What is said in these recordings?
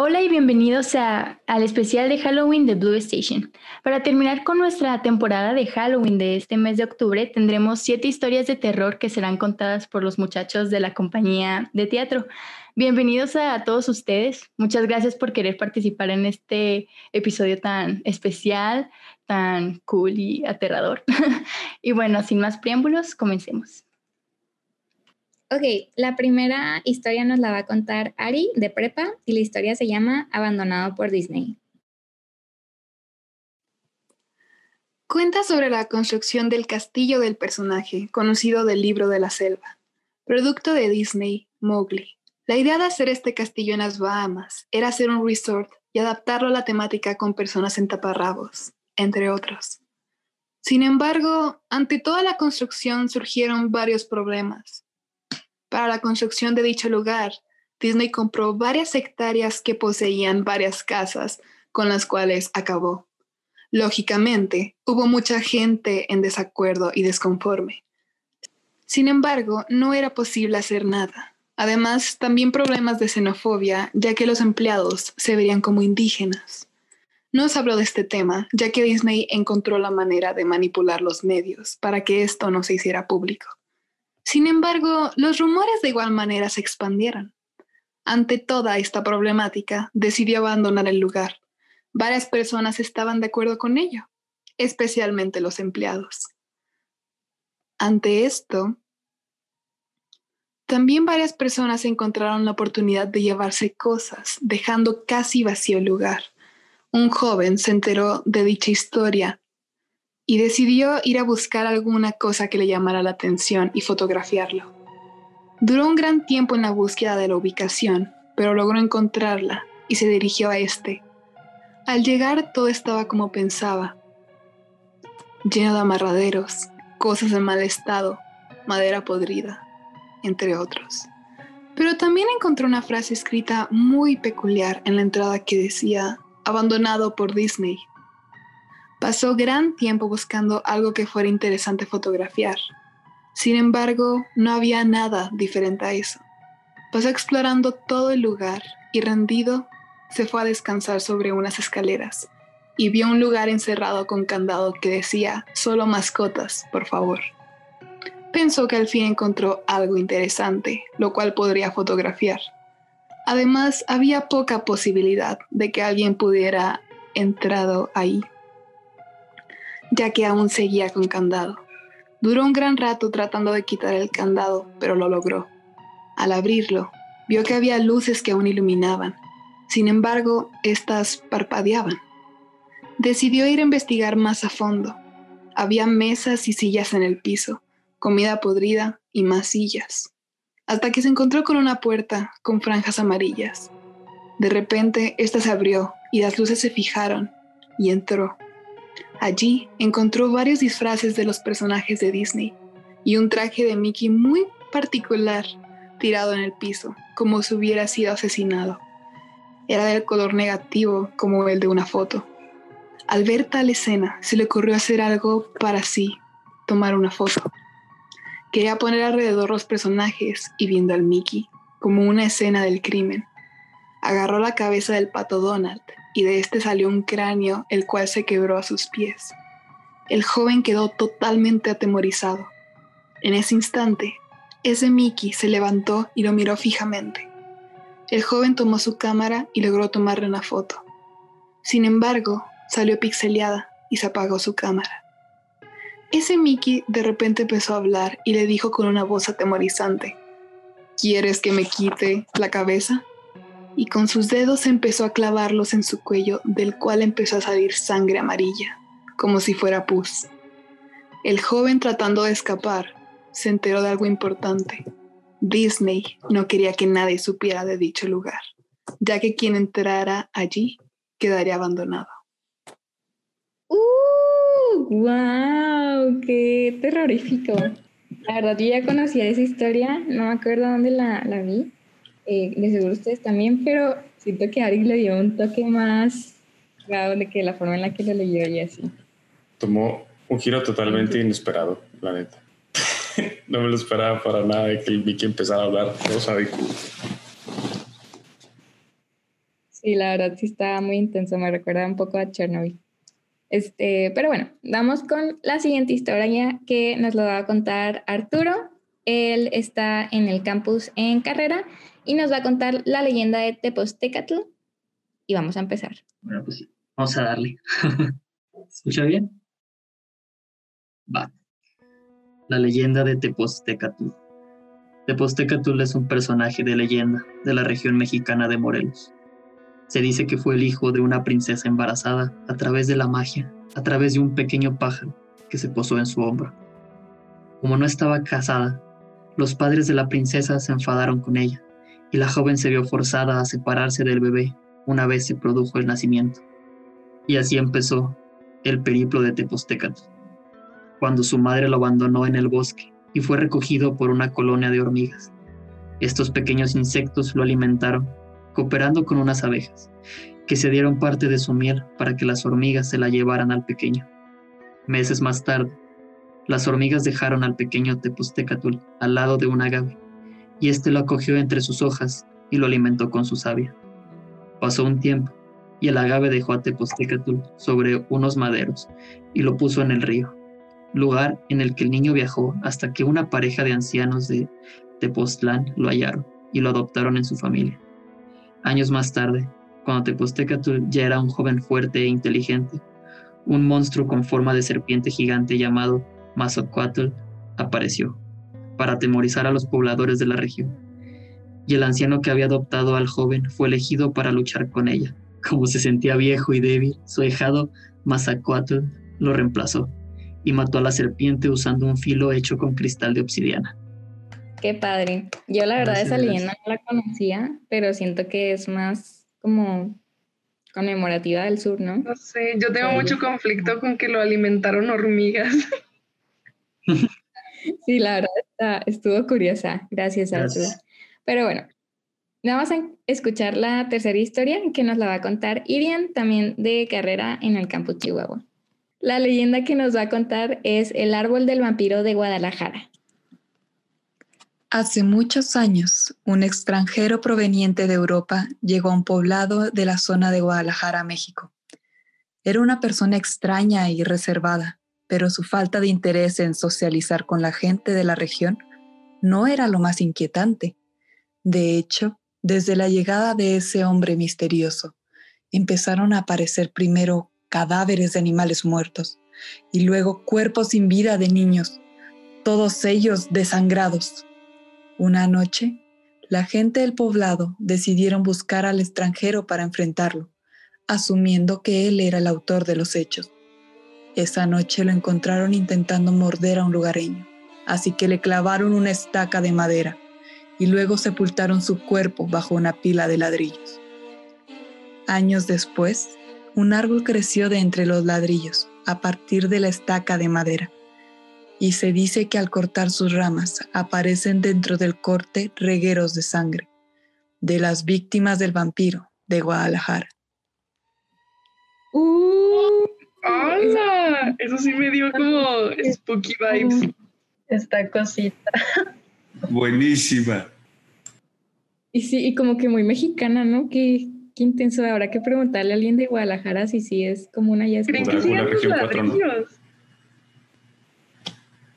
Hola y bienvenidos a, al especial de Halloween de Blue Station. Para terminar con nuestra temporada de Halloween de este mes de octubre, tendremos siete historias de terror que serán contadas por los muchachos de la compañía de teatro. Bienvenidos a todos ustedes. Muchas gracias por querer participar en este episodio tan especial, tan cool y aterrador. y bueno, sin más preámbulos, comencemos. Ok, la primera historia nos la va a contar Ari de Prepa y la historia se llama Abandonado por Disney. Cuenta sobre la construcción del castillo del personaje, conocido del libro de la selva, producto de Disney, Mowgli. La idea de hacer este castillo en las Bahamas era hacer un resort y adaptarlo a la temática con personas en taparrabos, entre otros. Sin embargo, ante toda la construcción surgieron varios problemas. Para la construcción de dicho lugar, Disney compró varias hectáreas que poseían varias casas con las cuales acabó. Lógicamente, hubo mucha gente en desacuerdo y desconforme. Sin embargo, no era posible hacer nada. Además, también problemas de xenofobia, ya que los empleados se verían como indígenas. No se habló de este tema, ya que Disney encontró la manera de manipular los medios para que esto no se hiciera público. Sin embargo, los rumores de igual manera se expandieron. Ante toda esta problemática, decidió abandonar el lugar. Varias personas estaban de acuerdo con ello, especialmente los empleados. Ante esto, también varias personas encontraron la oportunidad de llevarse cosas, dejando casi vacío el lugar. Un joven se enteró de dicha historia y decidió ir a buscar alguna cosa que le llamara la atención y fotografiarlo. Duró un gran tiempo en la búsqueda de la ubicación, pero logró encontrarla y se dirigió a este. Al llegar todo estaba como pensaba, lleno de amarraderos, cosas en mal estado, madera podrida, entre otros. Pero también encontró una frase escrita muy peculiar en la entrada que decía, abandonado por Disney, Pasó gran tiempo buscando algo que fuera interesante fotografiar. Sin embargo, no había nada diferente a eso. Pasó explorando todo el lugar y rendido se fue a descansar sobre unas escaleras y vio un lugar encerrado con candado que decía solo mascotas, por favor. Pensó que al fin encontró algo interesante, lo cual podría fotografiar. Además, había poca posibilidad de que alguien pudiera entrado ahí ya que aún seguía con candado. Duró un gran rato tratando de quitar el candado, pero lo logró. Al abrirlo, vio que había luces que aún iluminaban. Sin embargo, éstas parpadeaban. Decidió ir a investigar más a fondo. Había mesas y sillas en el piso, comida podrida y más sillas, hasta que se encontró con una puerta con franjas amarillas. De repente, ésta se abrió y las luces se fijaron y entró. Allí encontró varios disfraces de los personajes de Disney y un traje de Mickey muy particular tirado en el piso, como si hubiera sido asesinado. Era del color negativo como el de una foto. Al ver tal escena, se le ocurrió hacer algo para sí, tomar una foto. Quería poner alrededor los personajes y viendo al Mickey como una escena del crimen. Agarró la cabeza del pato Donald y de este salió un cráneo el cual se quebró a sus pies. El joven quedó totalmente atemorizado. En ese instante, ese Mickey se levantó y lo miró fijamente. El joven tomó su cámara y logró tomarle una foto. Sin embargo, salió pixeleada y se apagó su cámara. Ese Mickey de repente empezó a hablar y le dijo con una voz atemorizante, ¿Quieres que me quite la cabeza? Y con sus dedos empezó a clavarlos en su cuello, del cual empezó a salir sangre amarilla, como si fuera pus. El joven tratando de escapar, se enteró de algo importante. Disney no quería que nadie supiera de dicho lugar, ya que quien entrara allí quedaría abandonado. ¡Uh! ¡Wow! ¡Qué terrorífico! La verdad, yo ya conocía esa historia, no me acuerdo dónde la, la vi, eh, de seguro ustedes también, pero siento que Ari le dio un toque más claro de que la forma en la que lo leyó y así. Tomó un giro totalmente inesperado, la neta. no me lo esperaba para nada de que el Vicky empezara a hablar. No sabe Sí, Sí, la verdad sí está muy intenso, me recuerda un poco a Chernobyl. Este, pero bueno, vamos con la siguiente historia que nos lo va a contar Arturo. Él está en el campus en carrera y nos va a contar la leyenda de Tepostecatl. Y vamos a empezar. Bueno, pues vamos a darle. ¿Se escucha bien? Va. La leyenda de Tepostecatl. Tepostecatl es un personaje de leyenda de la región mexicana de Morelos. Se dice que fue el hijo de una princesa embarazada a través de la magia, a través de un pequeño pájaro que se posó en su hombro. Como no estaba casada, los padres de la princesa se enfadaron con ella y la joven se vio forzada a separarse del bebé una vez se produjo el nacimiento. Y así empezó el periplo de Tepostecatl, cuando su madre lo abandonó en el bosque y fue recogido por una colonia de hormigas. Estos pequeños insectos lo alimentaron cooperando con unas abejas, que se dieron parte de su miel para que las hormigas se la llevaran al pequeño. Meses más tarde, las hormigas dejaron al pequeño Tepostecatl al lado de un agave, y éste lo acogió entre sus hojas y lo alimentó con su savia. Pasó un tiempo, y el agave dejó a Tepostecatl sobre unos maderos y lo puso en el río, lugar en el que el niño viajó hasta que una pareja de ancianos de Tepoztlán lo hallaron y lo adoptaron en su familia. Años más tarde, cuando Tepostecatl ya era un joven fuerte e inteligente, un monstruo con forma de serpiente gigante llamado Mazocuatl apareció para atemorizar a los pobladores de la región. Y el anciano que había adoptado al joven fue elegido para luchar con ella. Como se sentía viejo y débil, su ahijado Mazacuatl lo reemplazó y mató a la serpiente usando un filo hecho con cristal de obsidiana. Qué padre. Yo la verdad esa leyenda no la conocía, pero siento que es más como conmemorativa del sur, ¿no? No sé, yo tengo mucho conflicto con que lo alimentaron hormigas. sí, la verdad estuvo curiosa. Gracias, Arturo. Pero bueno, vamos a escuchar la tercera historia que nos la va a contar Irian, también de carrera en el campus Chihuahua. La leyenda que nos va a contar es El árbol del vampiro de Guadalajara. Hace muchos años, un extranjero proveniente de Europa llegó a un poblado de la zona de Guadalajara, México. Era una persona extraña y reservada, pero su falta de interés en socializar con la gente de la región no era lo más inquietante. De hecho, desde la llegada de ese hombre misterioso, empezaron a aparecer primero cadáveres de animales muertos y luego cuerpos sin vida de niños, todos ellos desangrados. Una noche, la gente del poblado decidieron buscar al extranjero para enfrentarlo, asumiendo que él era el autor de los hechos. Esa noche lo encontraron intentando morder a un lugareño, así que le clavaron una estaca de madera y luego sepultaron su cuerpo bajo una pila de ladrillos. Años después, un árbol creció de entre los ladrillos a partir de la estaca de madera y se dice que al cortar sus ramas aparecen dentro del corte regueros de sangre de las víctimas del vampiro de Guadalajara. ¡Uh! ¡Hala! Eso sí me dio como spooky vibes. Esta cosita. Buenísima. Y sí, y como que muy mexicana, ¿no? Qué, qué intenso. Habrá que preguntarle a alguien de Guadalajara si sí es como una ya ¿Creen que ¿no?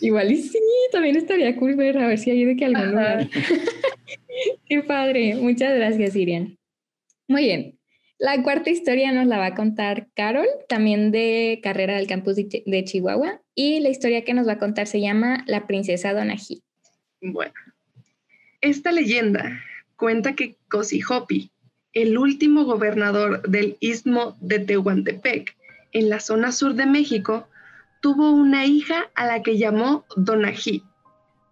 Igual y sí, también estaría cool ver a ver si hay de que algún lugar. Qué padre. Muchas gracias, Irian. Muy bien. La cuarta historia nos la va a contar Carol, también de carrera del campus de, Chihuahua. Y la historia que nos va a contar se llama La princesa Donají. Bueno, esta leyenda cuenta que Cosijopi, el último gobernador del istmo de Tehuantepec, en la zona sur de México, tuvo una hija a la que llamó Donají.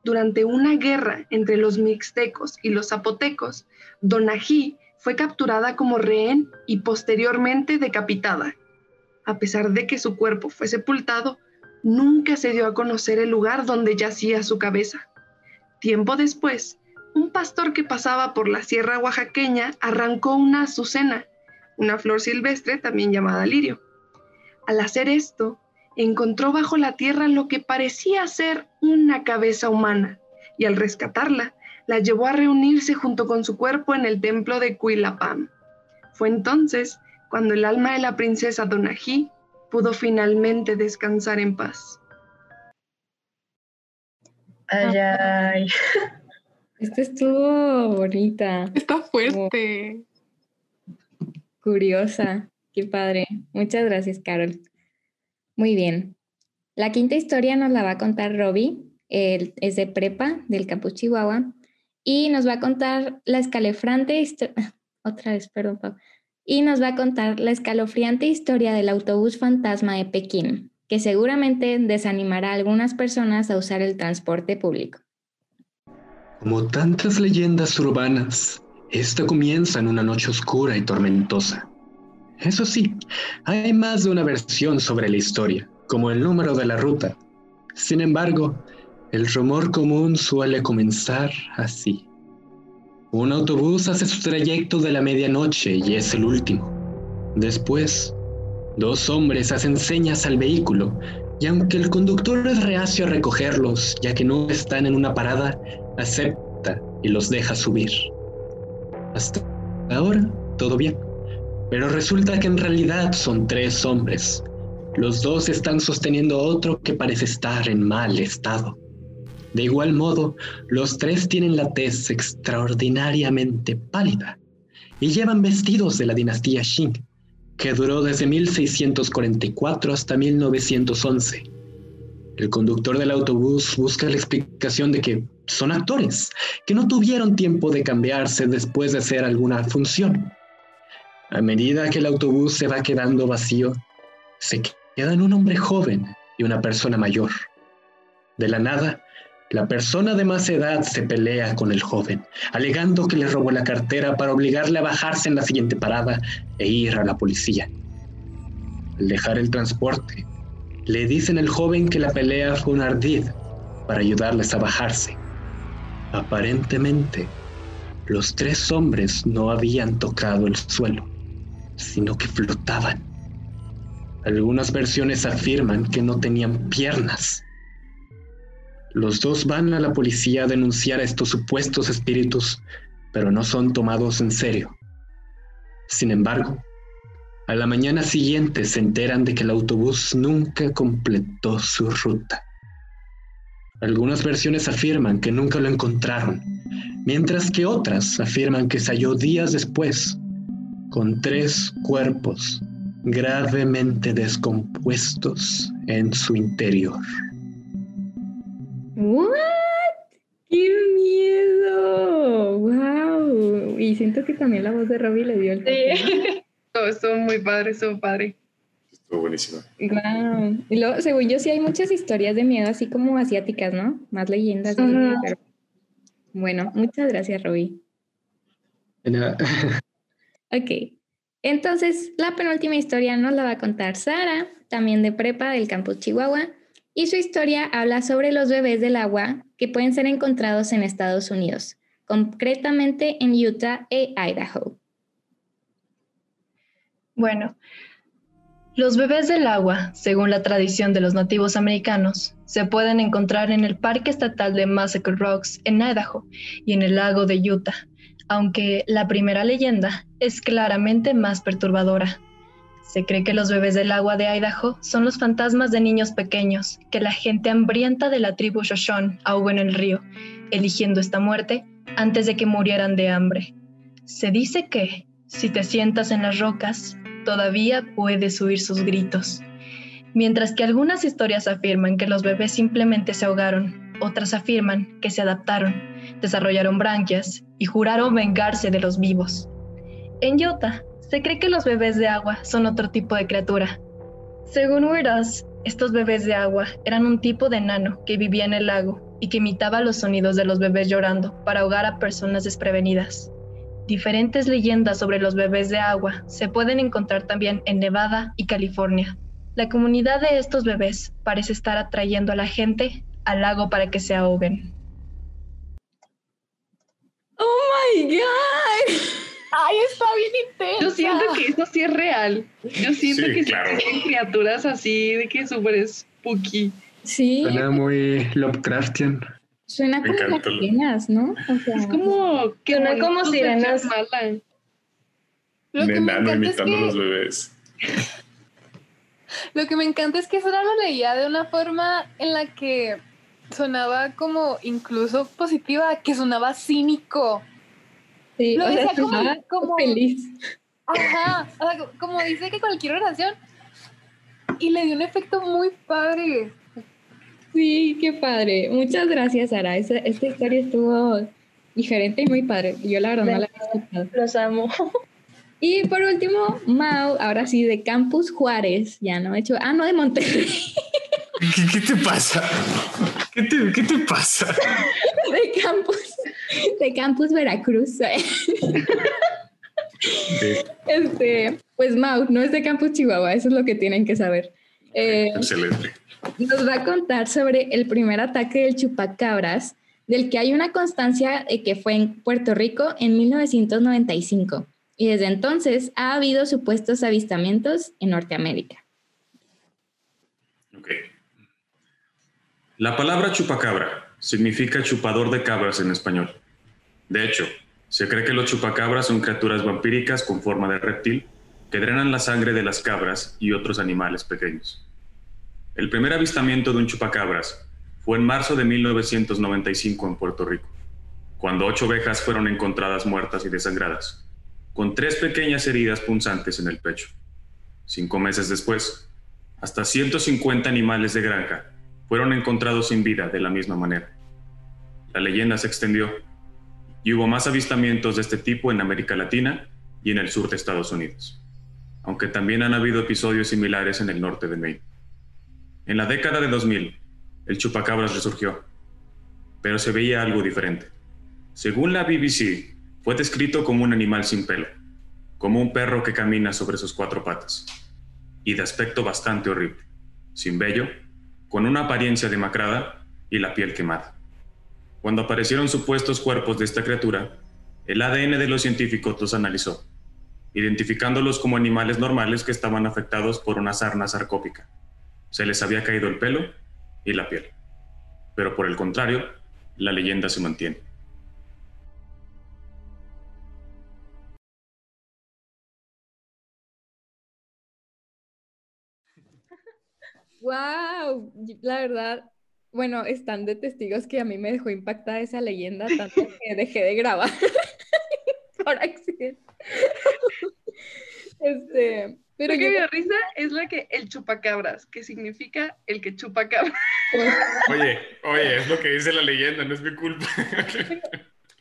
Durante una guerra entre los mixtecos y los zapotecos, Donají fue capturada como rehén y posteriormente decapitada. A pesar de que su cuerpo fue sepultado, nunca se dio a conocer el lugar donde yacía su cabeza. Tiempo después, un pastor que pasaba por la sierra oaxaqueña arrancó una azucena, una flor silvestre también llamada lirio. Al hacer esto, encontró bajo la tierra lo que parecía ser una cabeza humana y al rescatarla, la llevó a reunirse junto con su cuerpo en el templo de Cuilapam. Fue entonces cuando el alma de la princesa Donají pudo finalmente descansar en paz. Ay, ay. Esta estuvo bonita, Está fuerte. curiosa. Qué padre. Muchas gracias, Carol. Muy bien. La quinta historia nos la va a contar Robbie. Él es de prepa del Campus Chihuahua. Y nos va a contar la escalofriante historia. Otra vez, perdón. Y nos va a contar la escalofriante historia del autobús fantasma de Pekín, que seguramente desanimará a algunas personas a usar el transporte público. Como tantas leyendas urbanas, esta comienza en una noche oscura y tormentosa. Eso sí, hay más de una versión sobre la historia, como el número de la ruta. Sin embargo, el rumor común suele comenzar así. Un autobús hace su trayecto de la medianoche y es el último. Después, dos hombres hacen señas al vehículo y aunque el conductor es reacio a recogerlos ya que no están en una parada, acepta y los deja subir. Hasta ahora, todo bien. Pero resulta que en realidad son tres hombres. Los dos están sosteniendo a otro que parece estar en mal estado. De igual modo, los tres tienen la tez extraordinariamente pálida y llevan vestidos de la dinastía Qing, que duró desde 1644 hasta 1911. El conductor del autobús busca la explicación de que son actores, que no tuvieron tiempo de cambiarse después de hacer alguna función. A medida que el autobús se va quedando vacío, se quedan un hombre joven y una persona mayor. De la nada, la persona de más edad se pelea con el joven, alegando que le robó la cartera para obligarle a bajarse en la siguiente parada e ir a la policía. Al dejar el transporte, le dicen al joven que la pelea fue un ardid para ayudarles a bajarse. Aparentemente, los tres hombres no habían tocado el suelo, sino que flotaban. Algunas versiones afirman que no tenían piernas. Los dos van a la policía a denunciar a estos supuestos espíritus, pero no son tomados en serio. Sin embargo, a la mañana siguiente se enteran de que el autobús nunca completó su ruta. Algunas versiones afirman que nunca lo encontraron, mientras que otras afirman que se halló días después, con tres cuerpos gravemente descompuestos en su interior. ¿What? ¡Qué miedo! ¡Wow! Y siento que también la voz de Robbie le dio el toque. Sí. Oh, estuvo muy padre, estuvo padre. Estuvo buenísima. Wow. Y luego, según yo, sí hay muchas historias de miedo, así como asiáticas, ¿no? Más leyendas. de miedo, pero- Bueno, muchas gracias, Robbie. Ok. Entonces, la penúltima historia nos la va a contar Sara, también de prepa del campus Chihuahua, y su historia habla sobre los bebés del agua que pueden ser encontrados en Estados Unidos, concretamente en Utah e Idaho. Bueno, los bebés del agua, según la tradición de los nativos americanos, se pueden encontrar en el Parque Estatal de Massacre Rocks en Idaho y en el lago de Utah, aunque la primera leyenda es claramente más perturbadora. Se cree que los bebés del agua de Idaho son los fantasmas de niños pequeños que la gente hambrienta de la tribu Shoshone ahogó en el río, eligiendo esta muerte antes de que murieran de hambre. Se dice que, si te sientas en las rocas, todavía puedes oír sus gritos. Mientras que algunas historias afirman que los bebés simplemente se ahogaron, otras afirman que se adaptaron, desarrollaron branquias y juraron vengarse de los vivos. En Utah, se cree que los bebés de agua son otro tipo de criatura. Según Weird Us, estos bebés de agua eran un tipo de enano que vivía en el lago y que imitaba los sonidos de los bebés llorando para ahogar a personas desprevenidas. Diferentes leyendas sobre los bebés de agua se pueden encontrar también en Nevada y California. La comunidad de estos bebés parece estar atrayendo a la gente al lago para que se ahoguen. ¡Oh my God! Ay, está bien intenso. Yo siento que eso sí es real. Yo siento Sí, que claro. sí criaturas así de que súper spooky. Sí, Suena muy Lovecraftian. suena Me como las sirenas, ¿no? O sea, Es como que Suena como se sirenas. mala. Lo que me encanta es que... los bebés. Lo que me encanta es que Sara lo leía de una forma en la que sonaba como incluso positiva, que sonaba cínico. Sí, lo decía como, feliz. Ajá, o sea, como dice que cualquier oración. Y le dio un efecto muy padre. Sí, qué padre. Muchas gracias, Sara. Esta, esta historia estuvo diferente y muy padre. Yo la verdad no la he escuchado. Los amo. Y por último, Mau, ahora sí, de Campus Juárez, ya no he hecho, ah, no, de Monterrey. ¿Qué, te pasa? ¿Qué te, ¿Qué te, pasa? De Campus, de Campus Veracruz. Este, pues Mau, no es de Campus Chihuahua, eso es lo que tienen que saber. Eh, Excelente. Nos va a contar sobre el primer ataque del chupacabras, del que hay una constancia de que fue en Puerto Rico en 1995 y desde entonces ha habido supuestos avistamientos en Norteamérica. Ok. La palabra chupacabra significa chupador de cabras en español. De hecho, se cree que los chupacabras son criaturas vampíricas con forma de reptil que drenan la sangre de las cabras y otros animales pequeños. El primer avistamiento de un chupacabras fue en marzo de 1995 en Puerto Rico, cuando ocho ovejas fueron encontradas muertas y desangradas con tres pequeñas heridas punzantes en el pecho. Cinco meses después, hasta 150 animales de granja fueron encontrados sin vida de la misma manera. La leyenda se extendió y hubo más avistamientos de este tipo en América Latina y en el sur de Estados Unidos, aunque también han habido episodios similares en el norte de Maine. En la década de 2000, el chupacabras resurgió, pero se veía algo diferente. Según la BBC, fue descrito como un animal sin pelo, como un perro que camina sobre sus cuatro patas, y de aspecto bastante horrible, sin vello, con una apariencia demacrada y la piel quemada. Cuando aparecieron supuestos cuerpos de esta criatura, el ADN de los científicos los analizó, identificándolos como animales normales que estaban afectados por una sarna sarcópica. Se les había caído el pelo y la piel. Pero por el contrario, la leyenda se mantiene. ¡Wow! La verdad, bueno, están de testigos que a mí me dejó impactada esa leyenda, tanto que dejé de grabar por accidente. Este, pero que me risa es la que el chupacabras, que significa el que chupa cabras. Oye, oye, es lo que dice la leyenda, no es mi culpa.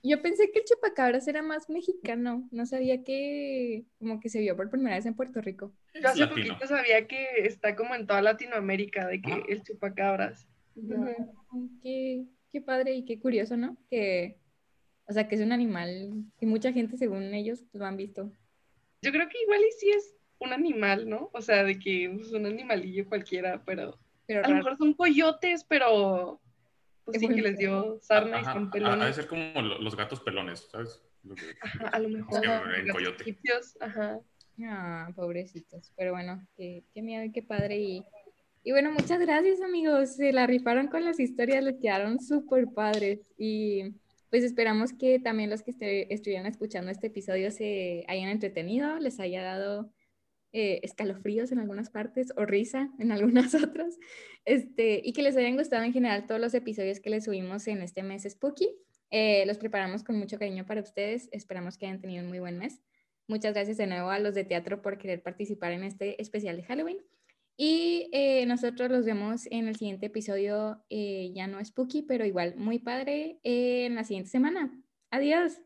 Yo pensé que el chupacabras era más mexicano. No sabía que como que se vio por primera vez en Puerto Rico. Yo hace poquito sabía que está como en toda Latinoamérica, de que el chupacabras. Qué, qué, padre y qué curioso, ¿no? Que, o sea, que es un animal que mucha gente, según ellos, lo han visto. Yo creo que igual y sí es un animal, ¿no? O sea, de que es un animalillo cualquiera, pero, pero a lo mejor son coyotes, pero pues sí que les dio sarna y son pelones. Ha de ser como los gatos pelones, ¿sabes? a lo mejor. en coyote. Egipcios, ajá. Ah, pobrecitos. Pero bueno, qué, qué miedo y qué padre. Y, y bueno, muchas gracias, amigos. Se la rifaron con las historias, les quedaron súper padres. Y pues esperamos que también los que estuvieran escuchando este episodio se hayan entretenido, les haya dado eh, escalofríos en algunas partes o risa en algunas otras, este, y que les hayan gustado en general todos los episodios que les subimos en este mes Spooky. Eh, los preparamos con mucho cariño para ustedes, esperamos que hayan tenido un muy buen mes. Muchas gracias de nuevo a los de teatro por querer participar en este especial de Halloween. Y eh, nosotros los vemos en el siguiente episodio, ya no spooky, pero igual muy padre, en la siguiente semana. Adiós.